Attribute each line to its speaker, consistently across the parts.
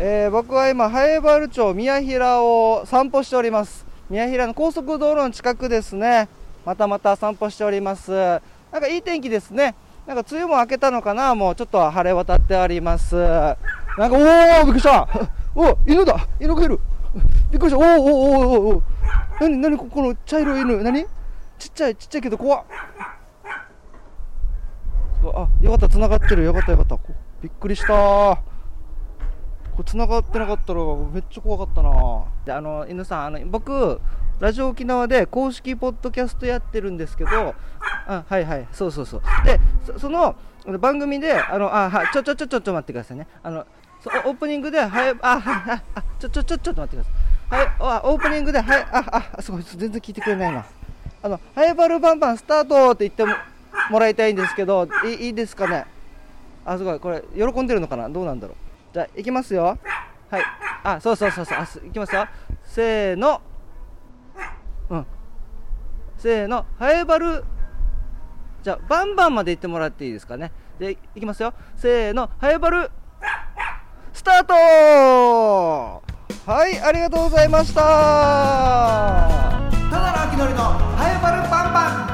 Speaker 1: えー、僕は今、南原町宮平を散歩しております。宮平の高速道路の近くですね。またまた散歩しております。なんかいい天気ですね。なんか梅雨も明けたのかな。もうちょっと晴れ渡っております。なんか、おー、びっくりした。お犬だ。犬がいる。びっくりした。おーおーおーおーおー。何何ここの茶色い犬。何？ちっちゃいちっちゃいけど怖っ。あよかった。繋がってる。よかったよかった。びっくりした。これ繋がってなかったらめっちゃ怖かったな。であの犬さんあの僕ラジオ沖縄で公式ポッドキャストやってるんですけどあはいはいそうそうそう。でその番組であのあはちょちょちょちょっと待ってくださいね。あのそオープニングではいあはいあちょちょちょちょっと待ってください。はいあオープニングではいああすごい全然聞いてくれないな。あのハイバルバンバンスタートって言ってももらいたいんですけどいいいですかね？あすごいこれ喜んでるのかな？どうなんだろう？じゃあ、いきますよ。はい。あ、そうそうそうそう。あいきますよ。せーの。うん。せーの。ハエバル。じゃあ、バンバンまで行ってもらっていいですかね。で、いきますよ。せーの。ハエバル。スタートはい、ありがとうございました。ただの秋のりのハエバルバンバン。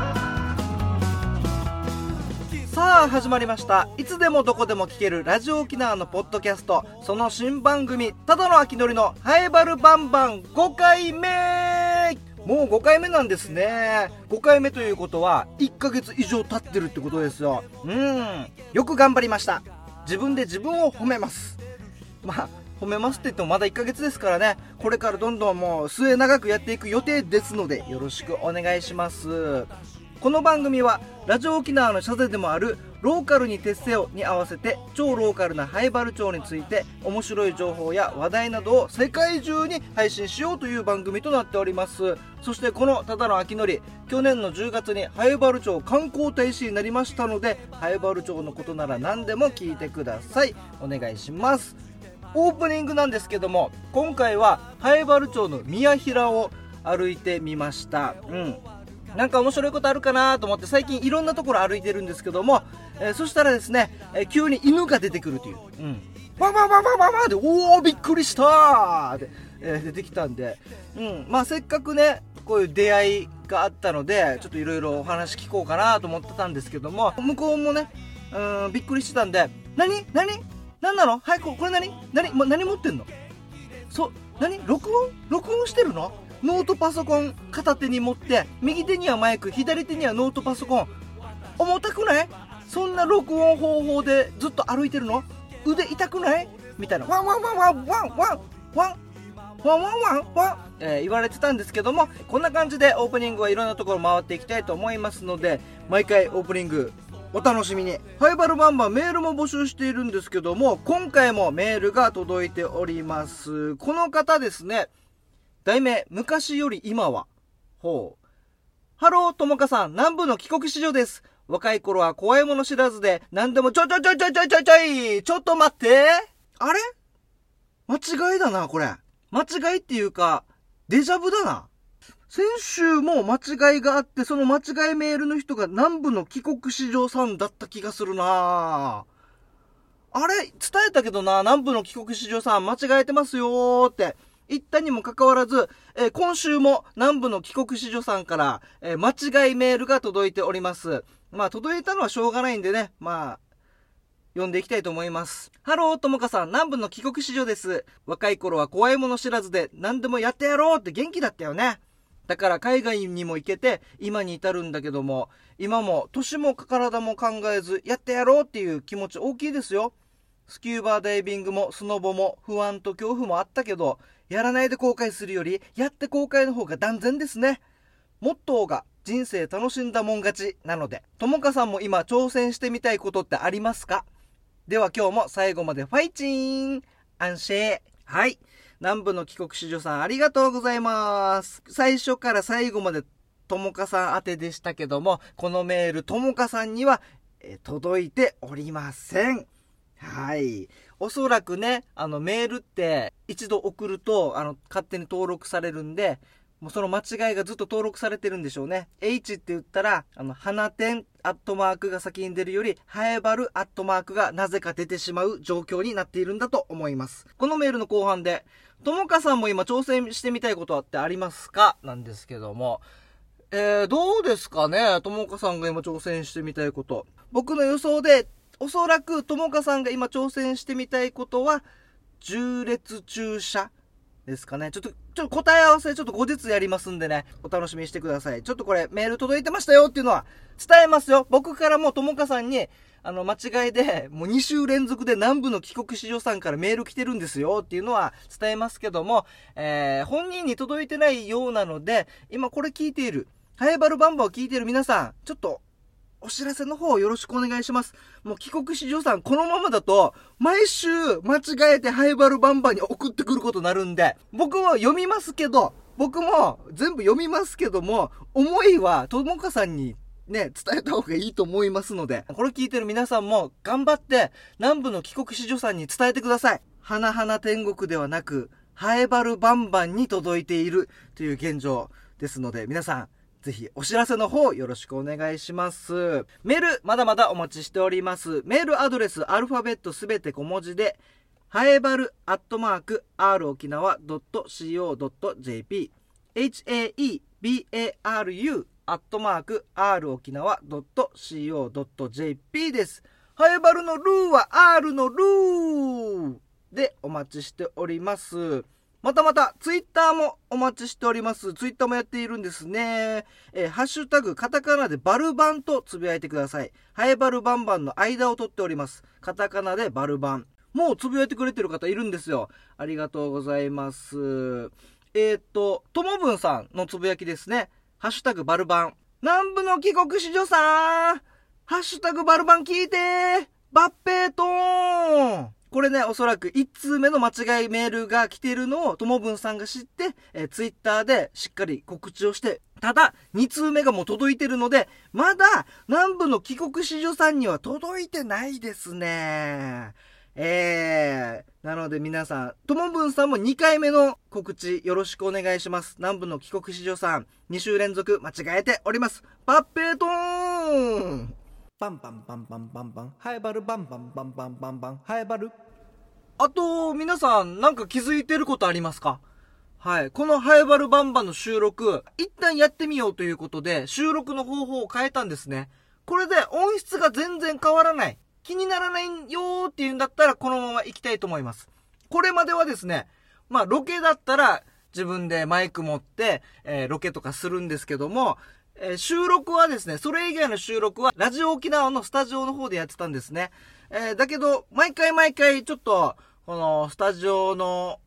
Speaker 1: さあ始まりました。いつでもどこでも聞けるラジオ沖縄のポッドキャスト。その新番組ただの秋のりのハエバルバンバン5回目。もう5回目なんですね。5回目ということは1ヶ月以上経ってるってことですよ。うん。よく頑張りました。自分で自分を褒めます。まあ褒めますって言ってもまだ1ヶ月ですからね。これからどんどんもう末長くやっていく予定ですのでよろしくお願いします。この番組はラジオ沖縄の社税でもあるローカルに徹せよに合わせて超ローカルな灰原町について面白い情報や話題などを世界中に配信しようという番組となっております。そしてこのただの秋のり去年の10月に灰原町観光大使になりましたので灰原町のことなら何でも聞いてください。お願いします。オープニングなんですけども今回は南風原町の宮平を歩いてみました。うん。なんか面白いことあるかなと思って最近いろんなところ歩いてるんですけども、えー、そしたらですね、えー、急に犬が出てくるという。うん。ワンワンワンワンワンワンで、おおびっくりしたで、えー、出てきたんで、うん。まあせっかくね、こういう出会いがあったので、ちょっといろいろお話聞こうかなと思ってたんですけども、向こうもね、うん、びっくりしてたんで、何？何？何なの？はい、これ何？何、ま、何持ってんの？そ、何？録音？録音してるの？ノートパソコン片手に持って右手にはマイク左手にはノートパソコン。重たくない？そんな録音方法でずっと歩いてるの？腕痛くない？みたいな。ワンワンワンワンワンワン。ワンワンワンワン。ワン、えー、言われてたんですけどもこんな感じでオープニングはいろんなところ回っていきたいと思いますので毎回オープニングお楽しみに。ハイバルバンバンメールも募集しているんですけども、今回もメールが届いております。この方ですね、題名、昔より今は。ほう。ハロー、ともかさん、南部の帰国子女です。若い頃は怖いもの知らずで、何でもちょちょちょちょちょちょちょいちょっと待ってあれ？間違いだな、これ。間違いっていうか、デジャブだな。先週も間違いがあって、その間違いメールの人が南部の帰国子女さんだった気がするなあれ？伝えたけどな、南部の帰国子女さん間違えてますよーって。言ったにもかかわらず、えー、今週も南部の帰国子女さんから、えー、間違いメールが届いております。まあ、届いたのはしょうがないんでね、まあ、読んでいきたいと思います。ハロー、ともかさん、南部の帰国子女です。若い頃は怖いもの知らずで何でもやってやろうって元気だったよね。だから海外にも行けて今に至るんだけども、今も年も体も考えずやってやろうっていう気持ち大きいですよ。スキューバーダイビングもスノボも不安と恐怖もあったけど、やらないで後悔するより、やって後悔の方が断然ですね。モットーが人生楽しんだもん勝ちなので、ともかさんも今挑戦してみたいことってありますか？では今日も最後までファイチーン安心はい。南部の帰国子女さんありがとうございます。最初から最後までともかさん宛てでしたけども、このメールともかさんには、届いておりません。はい。おそらくね、あのメールって一度送ると、あの、勝手に登録されるんで、もうその間違いがずっと登録されてるんでしょうね。H って言ったら、あの、花点アットマークが先に出るより、ハエバルアットマークがなぜか出てしまう状況になっているんだと思います。このメールの後半で、ともかさんも今挑戦してみたいことってありますか？なんですけども、えー、どうですかね？ともかさんが今挑戦してみたいこと。僕の予想で、おそらくともかさんが今挑戦してみたいことは、重列駐車ですかね。ちょっと、ちょっと答え合わせちょっと後日やりますんでね、お楽しみにしてください。ちょっとこれメール届いてましたよっていうのは伝えますよ。僕からもともかさんに、あの、間違いで、もう2週連続で南部の帰国子女さんからメール来てるんですよっていうのは伝えますけども、えー、本人に届いてないようなので、今これ聞いている、ハエバルバンバを聞いている皆さん、ちょっとお知らせの方よろしくお願いします。もう帰国子女さん、このままだと、毎週間違えてハイバルバンバンに送ってくることになるんで、僕は読みますけど、僕も全部読みますけども、思いは、ともかさんにね、伝えた方がいいと思いますので、これ聞いてる皆さんも頑張って南部の帰国子女さんに伝えてください。花々天国ではなく、ハエバルバンバンに届いているという現状ですので、皆さん、ぜひお知らせの方よろしくお願いします。メールまだまだお待ちしております。メールアドレスアルファベットすべて小文字で、はえばるアットマーク r 沖縄 .co.jp haebaru アットマーク r 沖縄 .co.jp です。はえばるのルーは R のルーでお待ちしております。またまた、ツイッターもお待ちしております。ツイッターもやっているんですね。えー、ハッシュタグ、カタカナでバルバンとつぶやいてください。ハエバルバンバンの間を取っております。カタカナでバルバン。もうつぶやいてくれてる方いるんですよ。ありがとうございます。えっ、と、ともぶんさんのつぶやきですね。ハッシュタグバルバン。南部の帰国子女さんハッシュタグバルバン聞いてバッペートーンこれね、おそらく1通目の間違いメールが来てるのを、ともぶんさんが知って、えー、ツイッターでしっかり告知をして、ただ、2通目がもう届いてるので、まだ、南部の帰国子女さんには届いてないですね。えー、なので皆さん、ともぶんさんも2回目の告知よろしくお願いします。南部の帰国子女さん、2週連続間違えております。パッペートーン
Speaker 2: バンバンバンバンバンバン、ハエバルバンバンバンバンバンバン、ハエバル。
Speaker 1: あと、皆さん、なんか気づいてることありますか？はい。このハイバルバンバの収録、一旦やってみようということで、収録の方法を変えたんですね。これで音質が全然変わらない。気にならないよーっていうんだったら、このまま行きたいと思います。これまではですね、まあ、ロケだったら、自分でマイク持って、えー、ロケとかするんですけども、えー、収録はですね、それ以外の収録は、ラジオ沖縄のスタジオの方でやってたんですね。えー、だけど、毎回毎回ちょっと、このスタジオの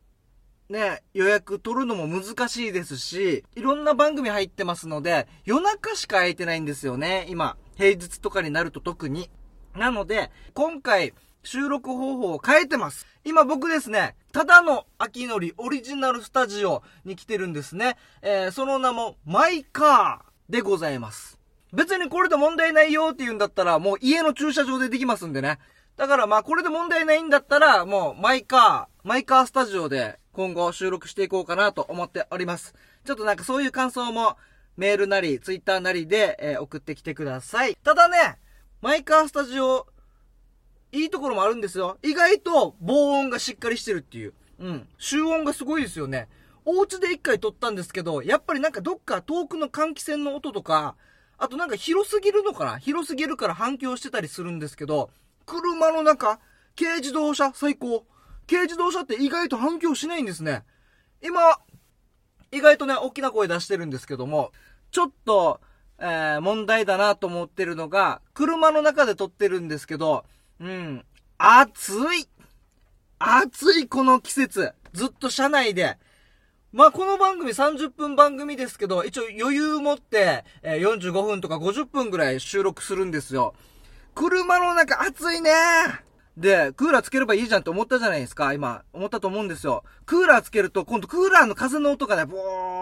Speaker 1: ね、予約取るのも難しいですし、いろんな番組入ってますので、夜中しか空いてないんですよね、今。平日とかになると特に。なので、今回、収録方法を変えてます。今僕ですね、ただの秋のりオリジナルスタジオに来てるんですね。えー、その名も、マイカーでございます。別にこれで問題ないよって言うんだったら、もう家の駐車場でできますんでね。だからまあこれで問題ないんだったら、もうマイカー、マイカースタジオで今後収録していこうかなと思っております。ちょっとなんかそういう感想もメールなり、ツイッターなりで、えー、送ってきてください。ただね、マイカースタジオ、いいところもあるんですよ。意外と防音がしっかりしてるっていう。うん。集音がすごいですよね。お家で一回撮ったんですけど、やっぱりなんかどっか遠くの換気扇の音とか、あとなんか広すぎるのかな？広すぎるから反響してたりするんですけど、車の中、軽自動車最高。軽自動車って意外と反響しないんですね。今、意外とね、大きな声出してるんですけども、ちょっと、えー、問題だなと思ってるのが、車の中で撮ってるんですけど、うん、暑い暑いこの季節。ずっと車内で。まあ、この番組30分番組ですけど、一応余裕持って、えー、45分とか50分ぐらい収録するんですよ。車の中暑いねで、クーラーつければいいじゃんって思ったじゃないですか、今。思ったと思うんですよ。クーラーつけると、今度クーラーの風の音がね、ボ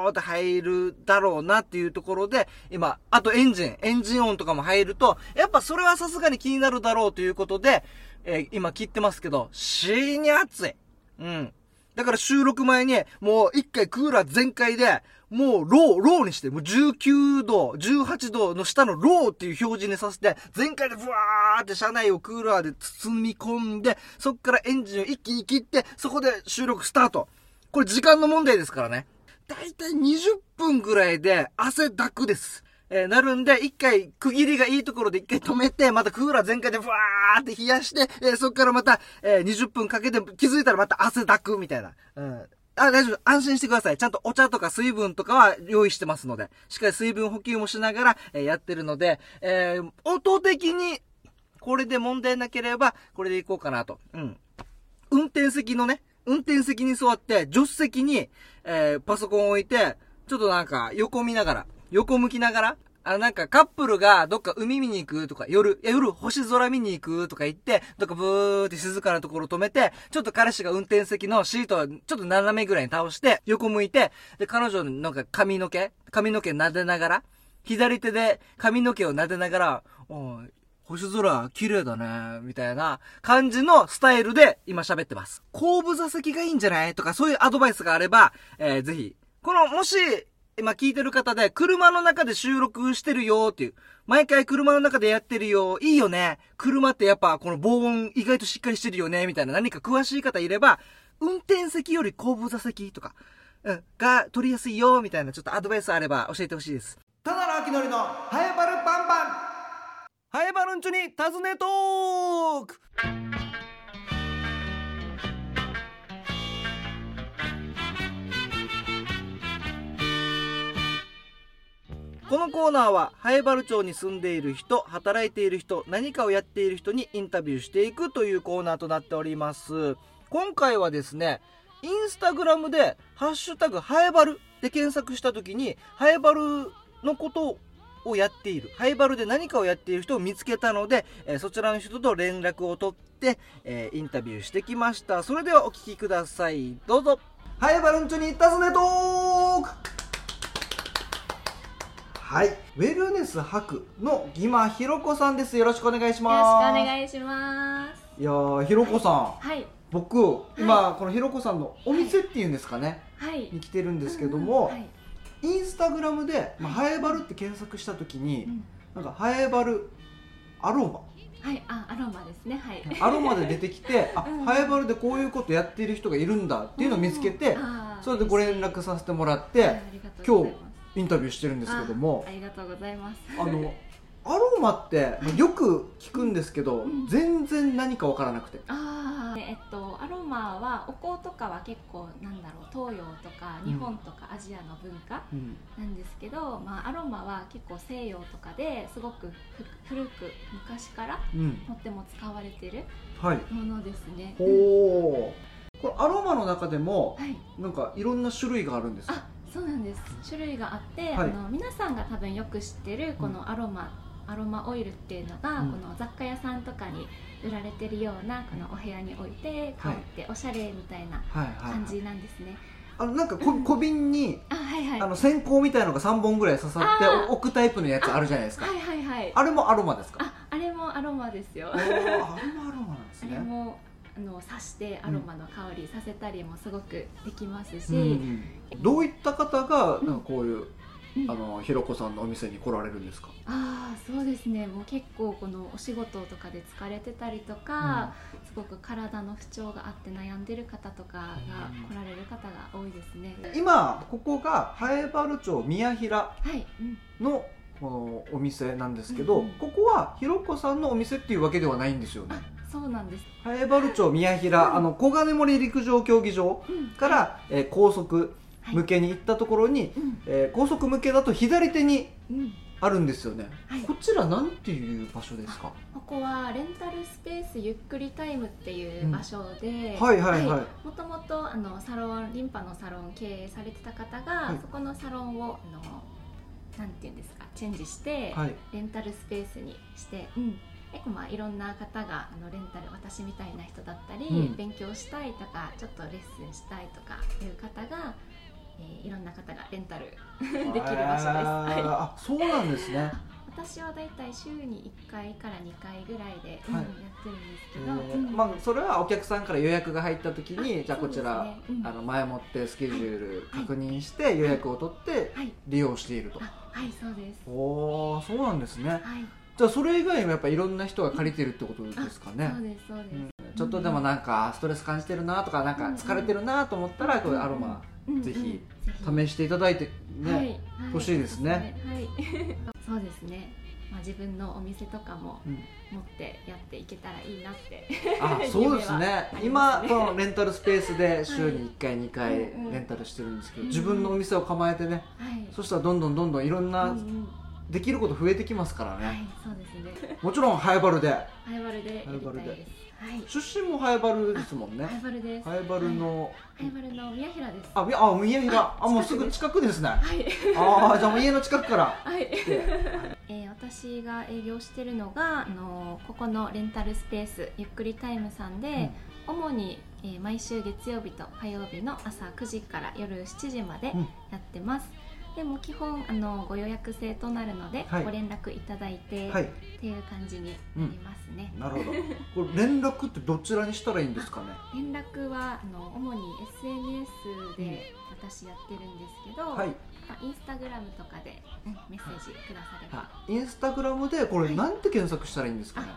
Speaker 1: ーって入るだろうなっていうところで、今、あとエンジン、エンジン音とかも入ると、やっぱそれはさすがに気になるだろうということで、えー、今切ってますけど、死に暑い。うん。だから収録前に、もう一回クーラー全開で、もうロー、ローにして、もう19度、18度の下のローっていう表示にさせて、全開でブワーって車内をクーラーで包み込んで、そっからエンジンを一気に切って、そこで収録スタート。これ時間の問題ですからね。だいたい20分ぐらいで汗だくです。えーなるんで、一回区切りがいいところで一回止めて、またクーラー全開でブワーって冷やして、えーそっからまた、えー20分かけて気づいたらまた汗だくみたいな。うん。あ、大丈夫。安心してください。ちゃんとお茶とか水分とかは用意してますので、しっかり水分補給もしながら、えやってるので、えー音的に、これで問題なければ、これでいこうかなと。うん。運転席のね、運転席に座って、助手席に、えーパソコンを置いて、ちょっとなんか横見ながら、横向きながら、あ、なんかカップルがどっか海見に行くとか、夜、いや夜星空見に行くとか言って、どっかブーって静かなところ止めて、ちょっと彼氏が運転席のシートをちょっと斜めぐらいに倒して、横向いて、で、彼女のなんか髪の毛髪の毛撫でながら、左手で髪の毛を撫でながら、おい、星空綺麗だね、みたいな感じのスタイルで今喋ってます。後部座席がいいんじゃない？とかそういうアドバイスがあれば、えーぜひ。この、もし、今聞いてる方で、車の中で収録してるよっていう、毎回車の中でやってるよ、いいよね。車ってやっぱこの防音意外としっかりしてるよね、みたいな。何か詳しい方いれば、運転席より後部座席とか、うん、が取りやすいよ、みたいなちょっとアドバイスあれば教えてほしいです。
Speaker 2: ただのあきのりのハエバルバンバン。ハエバルンチョに尋ねトーク
Speaker 1: このコーナーは、ハエバル町に住んでいる人、働いている人、何かをやっている人にインタビューしていくというコーナーとなっております。今回はですね、インスタグラムで、ハッシュタグ、ハエバルで検索した時に、ハエバルのことをやっている、ハエバルで何かをやっている人を見つけたので、えそちらの人と連絡を取って、えインタビューしてきました。それではお聞きください。どうぞ。
Speaker 2: ハエバルンチョに尋ねトークはい。ウェルネス博のギマひろこさんです。よろしくお願いし
Speaker 3: よろしくお
Speaker 2: ます
Speaker 3: 願いします。
Speaker 2: いやーひろこさん。
Speaker 3: はい、
Speaker 2: 僕今、このひろこさんのお店っていうんですかね、
Speaker 3: はい。
Speaker 2: に来てるんですけども、
Speaker 3: はい、
Speaker 2: インスタグラムで、まあ、ハエバルって検索した時に、
Speaker 3: うん。
Speaker 2: なんかハエバルアロ
Speaker 3: はい、あ、アロマですね。はい。
Speaker 2: マアロマで出てきて あ、
Speaker 3: うん
Speaker 2: ハエバルでこういうことやっている人がいるんだっていうのを見つけて、
Speaker 3: あー
Speaker 2: それでご連絡させてもらって、
Speaker 3: はい
Speaker 2: インタビューしてるんですけども
Speaker 3: あありがとうございます。
Speaker 2: あのアロマってまあよく聞くんですけど、
Speaker 3: うん
Speaker 2: 全然何か分からなくて、
Speaker 3: ああ、えっと、アロマはお香とかは結構なんだろう東洋とか
Speaker 2: うん。
Speaker 3: 日本とかアジアの文化
Speaker 2: うん。
Speaker 3: なんですけど、まあアロマは結構西洋とかですごくふ古く昔から
Speaker 2: うん。
Speaker 3: とっても使われてる
Speaker 2: はい。
Speaker 3: ものですね。
Speaker 2: ほうこれアロマの中でも
Speaker 3: はい。
Speaker 2: なんかいろんな種類があるんですか？
Speaker 3: あそうなんです。種類があって、
Speaker 2: はい。
Speaker 3: あの皆さんが多分よく知ってるこのアロマ、アロマオイルっていうのが、
Speaker 2: うん。
Speaker 3: この雑貨屋さんとかに売られてるようなこのお部屋に置いて香っておしゃれみたいな感じなんですね、
Speaker 2: あのなんかこ 小瓶に
Speaker 3: あはいはい。
Speaker 2: あの線香みたいのが3本ぐらい刺さって置くタイプのやつあるじゃないですか。
Speaker 3: はいはいはい。
Speaker 2: あれもアロマですか？
Speaker 3: ああれもアロマですよ。
Speaker 2: あれもアロマなんです
Speaker 3: あれ
Speaker 2: ね
Speaker 3: もあの刺してアロマの香りさせたりもすごくできますし、
Speaker 2: うんうんどういった方が
Speaker 3: うん。
Speaker 2: なんかこういう、
Speaker 3: うん。
Speaker 2: あのひろこさんのお店に来られるんですか、
Speaker 3: ああそうですね。もう結構このお仕事とかで疲れてたりとか、すごく体の不調があって悩んでる方とかが来られる方が多いですね、
Speaker 2: 今ここがハエバル町宮平のこのお店なんですけど、
Speaker 3: うん。うん
Speaker 2: ここはひろこさんのお店っていうわけではないんですよね？
Speaker 3: あそうなんです、
Speaker 2: ハエバル町宮平、
Speaker 3: うん。
Speaker 2: あの小金森陸上競技場
Speaker 3: うん、
Speaker 2: から、えー高速向けに行ったところに、
Speaker 3: うん。
Speaker 2: えー高速向けだと左手に
Speaker 3: うん。
Speaker 2: あるんですよね、
Speaker 3: はい。
Speaker 2: こちらなんていう場所ですか？
Speaker 3: ここはレンタルスペースゆっくりタイムっていう場所で、
Speaker 2: はいはいはい。
Speaker 3: もともとあのサロンリンパのサロンを経営されてた方が、
Speaker 2: はい。
Speaker 3: そこのサロンをあのなんていうんですかチェンジして、
Speaker 2: はい。
Speaker 3: レンタルスペースにして、うん、結構まあいろんな方があのレンタル私みたいな人だったり、
Speaker 2: うん。
Speaker 3: 勉強したいとかちょっとレッスンしたいとかいう方が、えーいろんな方がレンタル できる場所です。はい。
Speaker 2: あそうなんですね。
Speaker 3: 私はだいたい週に1回から2回ぐらいで、
Speaker 1: はい。
Speaker 3: うんやってるんですけ
Speaker 1: え
Speaker 3: ど、うん。
Speaker 1: ーまあ、それはお客さんから予約が入った時に
Speaker 3: あ
Speaker 1: じゃあこちら、
Speaker 3: ね。うん。
Speaker 1: あの前もってスケジュール確認して予約を取って
Speaker 3: はい。
Speaker 1: 利用していると、
Speaker 3: あはいそうです。
Speaker 1: おおそうなんですね。
Speaker 3: はい
Speaker 1: じゃあそれ以外にもやっぱいろんな人が借りてるってことですかね。
Speaker 3: そうですそうです、
Speaker 1: うん。ちょっとでもなんかストレス感じてるなとかなんか疲れてるなと思ったらこうアロマ
Speaker 3: うん
Speaker 1: ぜひ
Speaker 3: うん
Speaker 1: 試していただいてね、欲しいですね。
Speaker 3: はい。そうですね。まあ自分のお店とかも
Speaker 1: うん。
Speaker 3: 持ってやっていけたらいいなって。
Speaker 1: あ そうですね。今このレンタルスペースで週に1回2回レンタルしてるんですけど
Speaker 3: うん
Speaker 1: 自分のお店を構えてね。
Speaker 3: はい。
Speaker 1: そしたらどんどんどんどんいろん
Speaker 3: うん
Speaker 1: な
Speaker 3: うん
Speaker 1: できること増えてきますから
Speaker 3: は
Speaker 1: ね
Speaker 3: いそうですね。
Speaker 1: もちろんハエバルで。
Speaker 3: ハイバルでやりたいです。はい。
Speaker 1: 出身もハエバルですもんね。
Speaker 3: ハイバルです。
Speaker 1: ハエバルの
Speaker 3: ハイバルの宮平です。
Speaker 1: あみあ宮平
Speaker 3: あ
Speaker 1: あもうす。ぐ近くですね。
Speaker 3: はい。
Speaker 1: ああじゃあ家の近くから。
Speaker 3: はい。えー私が営業してるのがあのここのレンタルスペースゆっくりタイムさんで、主に、えー毎週月曜日と火曜日の朝9時から夜7時まで
Speaker 1: うん。
Speaker 3: やってます、でも基本あのご予約制となるので、
Speaker 1: はい。
Speaker 3: ご連絡いただいて、
Speaker 1: はい。
Speaker 3: っていう感じになりますね、
Speaker 1: なるほど。これ連絡ってどちらにしたらいいんですかね？
Speaker 3: 連絡はあの主に SNS で私やってるんですけど、
Speaker 1: はい。
Speaker 3: まあインスタグラムとかで、うんメッセージくだされば、
Speaker 1: あインスタグラムでこれなんて検索したらいいんですかね？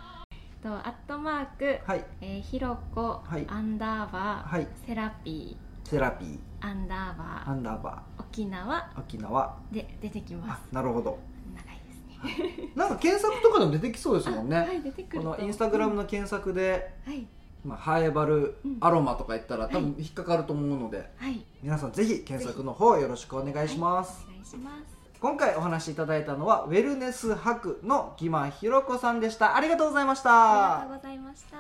Speaker 3: とアットマーク、
Speaker 1: はい。
Speaker 3: えーひろこ、
Speaker 1: はい。
Speaker 3: アンダーバー、
Speaker 1: はい。
Speaker 3: セラピ
Speaker 1: セラピー。
Speaker 3: ーアンダーバー。
Speaker 1: アンダーバ
Speaker 3: 沖縄。
Speaker 1: ー沖縄。
Speaker 3: で出てきま
Speaker 1: あ
Speaker 3: す
Speaker 1: なるほど。
Speaker 3: 長いですね。
Speaker 1: なんか検索とかでも出てきそうですもんね、
Speaker 3: あはい出てく
Speaker 1: こ
Speaker 3: ると。
Speaker 1: のインスタグラムの検索で、
Speaker 3: はい。
Speaker 1: まあ、ハエバル
Speaker 3: うん。
Speaker 1: アロマとか言ったら多分
Speaker 3: は
Speaker 1: 引っかかると思うので、
Speaker 3: はい。
Speaker 1: 皆さんぜひ検索の方よろしくお願いします、
Speaker 3: お願いします。
Speaker 1: 今回お話しいただいたのはウェルネス博のギマひろこさんでした。ありがとうございまし
Speaker 3: ありがと
Speaker 1: た
Speaker 3: うございました。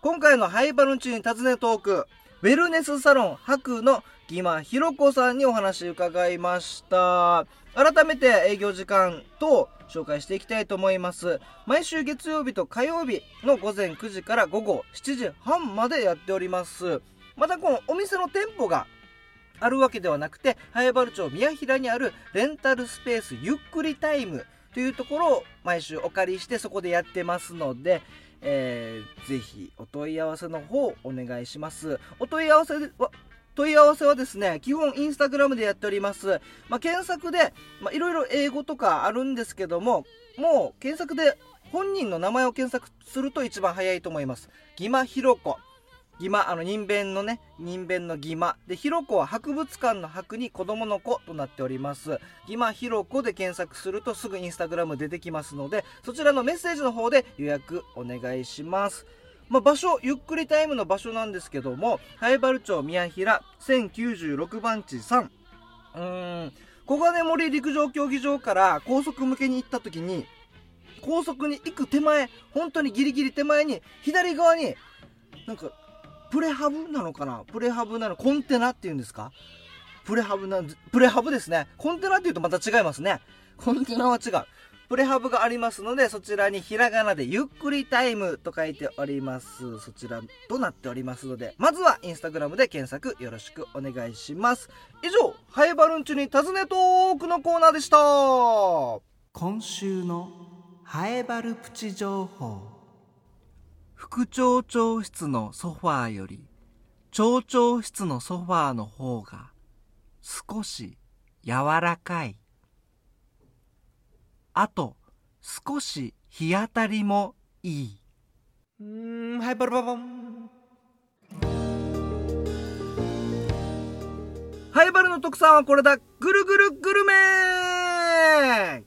Speaker 1: 今回のハイバルンチに尋ねトークウェルネスサロン博のギマひろこさんにお話伺いました。改めて営業時間と紹介していきたいと思います。毎週月曜日と火曜日の午前9時から午後7時半までやっております。またこのお店の店舗があるわけではなくて早原町宮平にあるレンタルスペースゆっくりタイムというところを毎週お借りしてそこでやってますので、えーぜひお問い合わせの方お願いします。お問い合わせは問い合わせはですね基本インスタグラムでやっております、まあ、検索でまあいろいろ英語とかあるんですけどももう検索で本人の名前を検索すると一番早いと思います。ギマひろこギマあの人弁のね人弁のギマでひろこは博物館の博に子供の子となっております。ギマひろこで検索するとすぐインスタグラム出てきますのでそちらのメッセージの方で予約お願いします。まあ、場所ゆっくりタイムの場所なんですけども灰原町宮平1096番地3うーん。小金森陸上競技場から高速向けに行った時に高速に行く手前本当にギリギリ手前に左側になんかプレハブなのかな？プレハブなの？コンテナっていうんですか？プレハブなプレハブですね。コンテナっていうとまた違いますね。コンテナは違う。プレハブがありますのでそちらにひらがなでゆっくりタイムと書いております。そちらとなっておりますのでまずはインスタグラムで検索よろしくお願いします。以上ハイバルンチに尋ねトークのコーナーでした。今週のハエバルプチ情報。副町長室のソファーより町長室のソファーの方が少し柔らかい。あと少し日当たりもいい。うんはいバルババン。ハイバルの特産はこれだ。ぐるぐるグルメ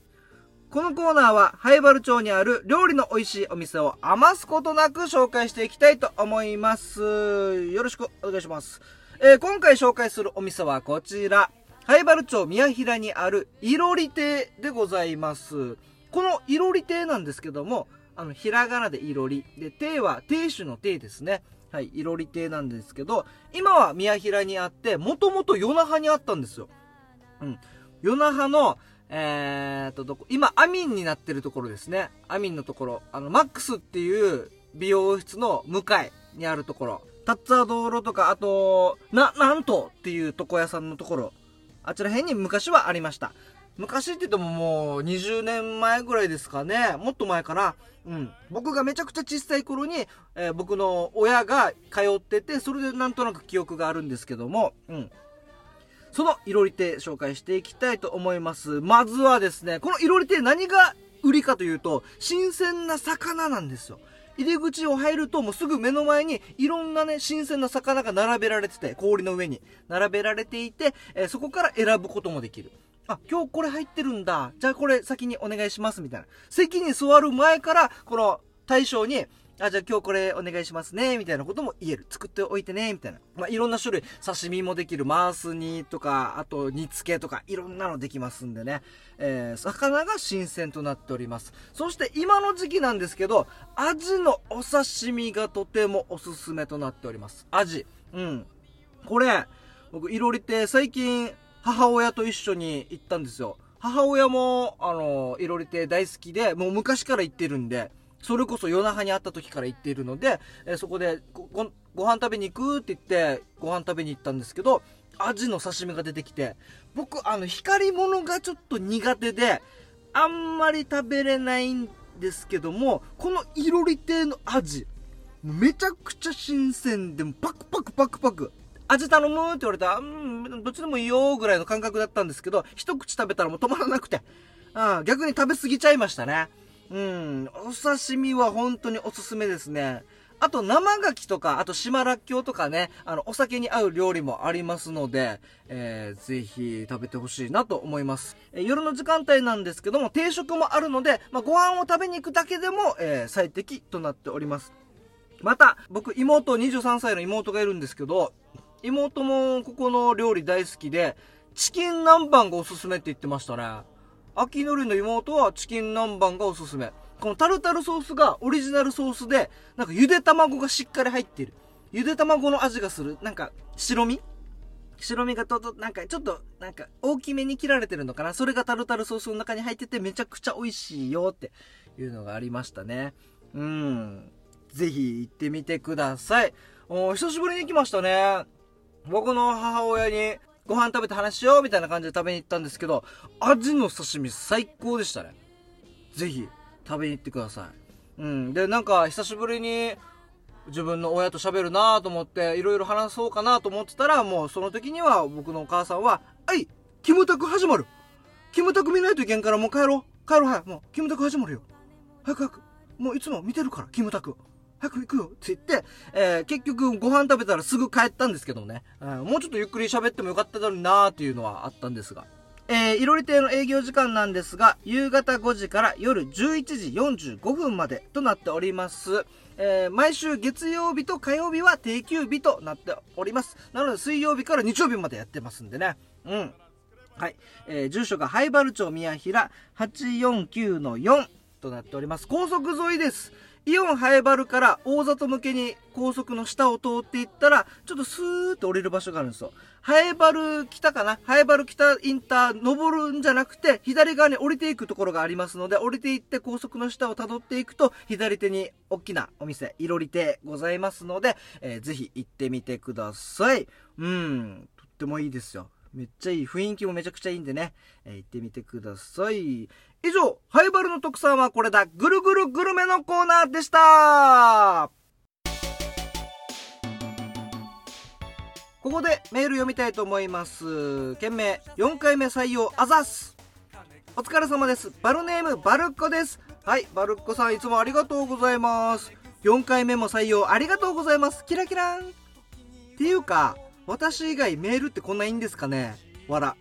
Speaker 1: このコーナーは、ハイバル町にある料理の美味しいお店を余すことなく紹介していきたいと思います。よろしくお願いします。えー今回紹介するお店はこちら。ハイバル町宮平にあるいろり亭でございます。このいろり亭なんですけども、あの、ひらがなでいろり。で、亭は亭主の亭ですね。はい、いろり亭なんですけど、今は宮平にあって、もともと与那覇にあったんですよ。うん。与那覇の、えーと、どこ、今、アミンになってるところですね。アミンのところ。あの、マックスっていう美容室の向かいにあるところ。タッツァ道路とか、あと、な、なんとっていう床屋さんのところ。あちら辺に昔はありました。昔って言ってももう20年前ぐらいですかね。もっと前かな。うん。僕がめちゃくちゃ小さい頃に、えー、僕の親が通ってて、それでなんとなく記憶があるんですけども、うん。そのいろり亭紹介していきたいと思います。まずはですね、このいろり亭何が売りかというと、新鮮な魚なんですよ。入り口を入るともうすぐ目の前にいろんなね、新鮮な魚が並べられてて、氷の上に並べられていて、えー、そこから選ぶこともできる。あ、今日これ入ってるんだ。じゃあこれ先にお願いします、みたいな。席に座る前から、この大将に、あ、じゃあ今日これお願いしますね、みたいなことも言える。作っておいてね、みたいな。まあ、いろんな種類、刺身もできる、マース煮とか、あと煮付けとか、いろんなのできますんでね。えー、魚が新鮮となっております。そして今の時期なんですけど、アジのお刺身がとてもおすすめとなっております。アジ。うん。これ、僕、いろりって最近、母親と一緒に行ったんですよ。母親も、あの、いろり亭大好きで、もう昔から行ってるんで、それこそ夜中に会った時から行っているので、えー、そこでごごご飯食べに行くって言ってご飯食べに行ったんですけどアジの刺身が出てきて僕あの光り物がちょっと苦手であんまり食べれないんですけどもこのいろり亭のアジめちゃくちゃ新鮮でパクパクパクパク味頼む？って言われた、うん、どっちでもいいよぐらいの感覚だったんですけど、一口食べたらもう止まらなくて、うん、逆に食べ過ぎちゃいましたね。うん、お刺身は本当におすすめですね。あと生牡蠣とか、あと島らっきょうとかね、あの、お酒に合う料理もありますので、えー、ぜひ食べてほしいなと思います。えー、夜の時間帯なんですけども、定食もあるので、まあ、ご飯を食べに行くだけでも、えー、最適となっております。また、僕、妹、23歳の妹がいるんですけど、妹もここの料理大好きで、チキン南蛮がおすすめって言ってましたね。秋のりの妹はチキン南蛮がおすすめ。このタルタルソースがオリジナルソースで、なんかゆで卵がしっかり入ってる。ゆで卵の味がする。なんか、白身？白身がとと、なんかちょっと、なんか大きめに切られてるのかな？それがタルタルソースの中に入っててめちゃくちゃ美味しいよっていうのがありましたね。うん。ぜひ行ってみてください。お久しぶりに来ましたね。僕の母親にご飯食べて話しようみたいな感じで食べに行ったんですけど、アジの刺身最高でしたね。ぜひ食べに行ってください。うん。で、なんか久しぶりに自分の親と喋るなと思って、いろいろ話そうかなと思ってたら、もうその時には僕のお母さんは、はい、キムタク始まるキムタク見ないといけんからもう帰ろう。帰ろう、はい。もう、キムタク始まるよ。早く早く。もういつも見てるから、キムタク。早く行くよって言って、えー、結局ご飯食べたらすぐ帰ったんですけどね、うん、もうちょっとゆっくり喋ってもよかっただろうなーっていうのはあったんですが。えー、いろり亭の営業時間なんですが、夕方5時から夜11時45分までとなっております。えー、毎週月曜日と火曜日は定休日となっております。なので水曜日から日曜日までやってますんでね。うん。はい。えー、住所が灰原町宮平849-4となっております。高速沿いです。イオンハエバルから大里向けに高速の下を通っていったら、ちょっとスーッと降りる場所があるんですよ。ハエバル北かな？ハエバル北インター登るんじゃなくて、左側に降りていくところがありますので、降りていって高速の下を辿っていくと、左手に大きなお店、いろり亭ございますので、えー、ぜひ行ってみてください。うん、とってもいいですよ。めっちゃいい。雰囲気もめちゃくちゃいいんでね、えー、行ってみてください。以上、ハイバルの特産はこれだ。ぐるぐるグルメのコーナーでしたここでメール読みたいと思います。件名、4回目採用、あざす。お疲れ様です。バルネーム、バルッコです。はい、バルッコさんいつもありがとうございます。4回目も採用ありがとうございます。キラキラン。っていうか、私以外メールってこんないいんですかね？わら。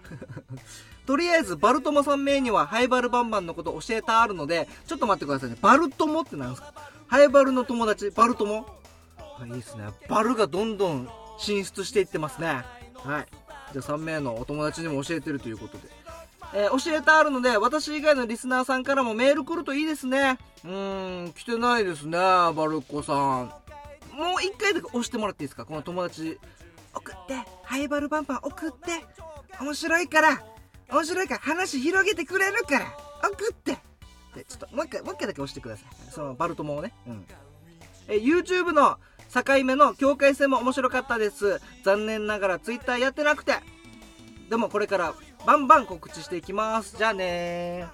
Speaker 1: とりあえず、バルトモさん名にはハイバルバンバンのこと教えたあるので、ちょっと待ってくださいね。バルトモって何ですか？ハイバルの友達、バルトモ？はい、いいですね。バルがどんどん進出していってますね。はい。じゃあ3名のお友達にも教えてるということで。えー、教えてあるので、私以外のリスナーさんからもメール来るといいですね。うーん、来てないですね、バルコさん。もう一回だけ押してもらっていいですか？この友達。送って、ハイバルバンバン送って。面白いから。面白いから話広げてくれるから送って。でちょっともう一回もう一回だけ押してください。そのバルトモをね。うん。え YouTube の境目の境界線も面白かったです。残念ながら Twitter やってなくて。でもこれからバンバン告知していきます。じゃあね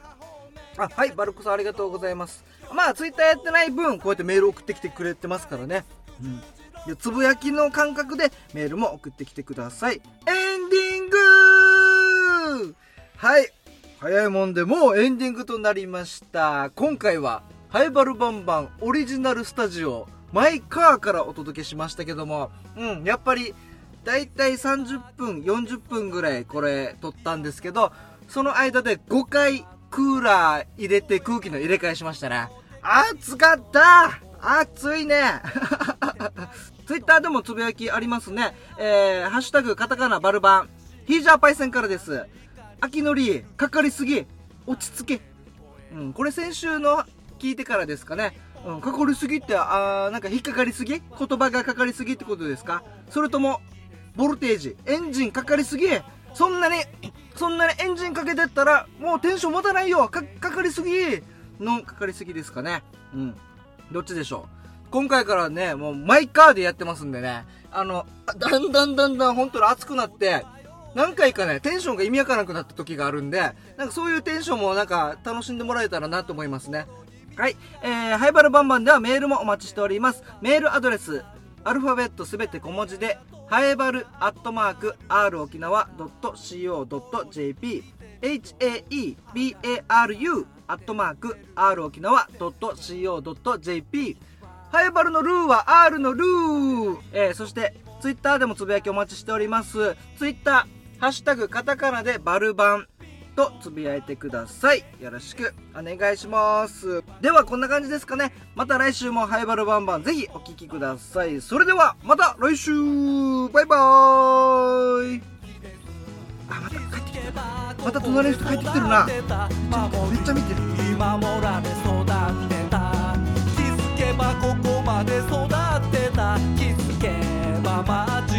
Speaker 1: あはいバルコさんありがとうございます。まあツイッターやってない分こうやってメール送ってきてくれてますからね。うん。でつぶやきの感覚でメールも送ってきてください。エンディングはい早いもんでもうエンディングとなりました今回はハイバルバンバンオリジナルスタジオマイカーからお届けしましたけどもうんやっぱりだいたい30分40分ぐらいこれ撮ったんですけどその間で5回クーラー入れて空気の入れ替えしましたね暑かった暑いね ツイッターでもつぶやきありますね。えー、ハッシュタグカタカナバルバン。ヒージャーパイセンからです。秋のり、かかりすぎ、落ち着け。うん、これ先週の聞いてからですかね。うん、かかりすぎって、あー、なんか引っかかりすぎ？言葉がかかりすぎってことですか？それとも、ボルテージ、エンジンかかりすぎ？そんなに、そんなにエンジンかけてったら、もうテンション持たないよか、かりすぎのかかりすぎですかね。うん。どっちでしょう？今回からね、もうマイカーでやってますんでね、あの、だんだんだんだん本当に熱くなって、何回かね、テンションが意味わからなくなった時があるんで、なんかそういうテンションもなんか楽しんでもらえたらなと思いますね。はい。えー、ハイバルバンバンではメールもお待ちしております。メールアドレス、アルファベットすべて小文字で、ハエバルアットマーク r 沖縄 .co.jp haebaru アットマーク r 沖縄 .co.jp ハイバルのルーは R のルー、えー、そしてツイッターでもつぶやきお待ちしておりますツイッターハッシュタグカタカナでバルバンとつぶやいてください。よろしくお願いします。ではこんな感じですかね。また来週もハイバルバンバンぜひお聴きください。それではまた来週バイバーイあ、また帰ってきた。また隣の人帰ってきてるな。ちょっとめっちゃ見てる。
Speaker 2: 守ら育ってた気づけばここまで育ってた気づけば街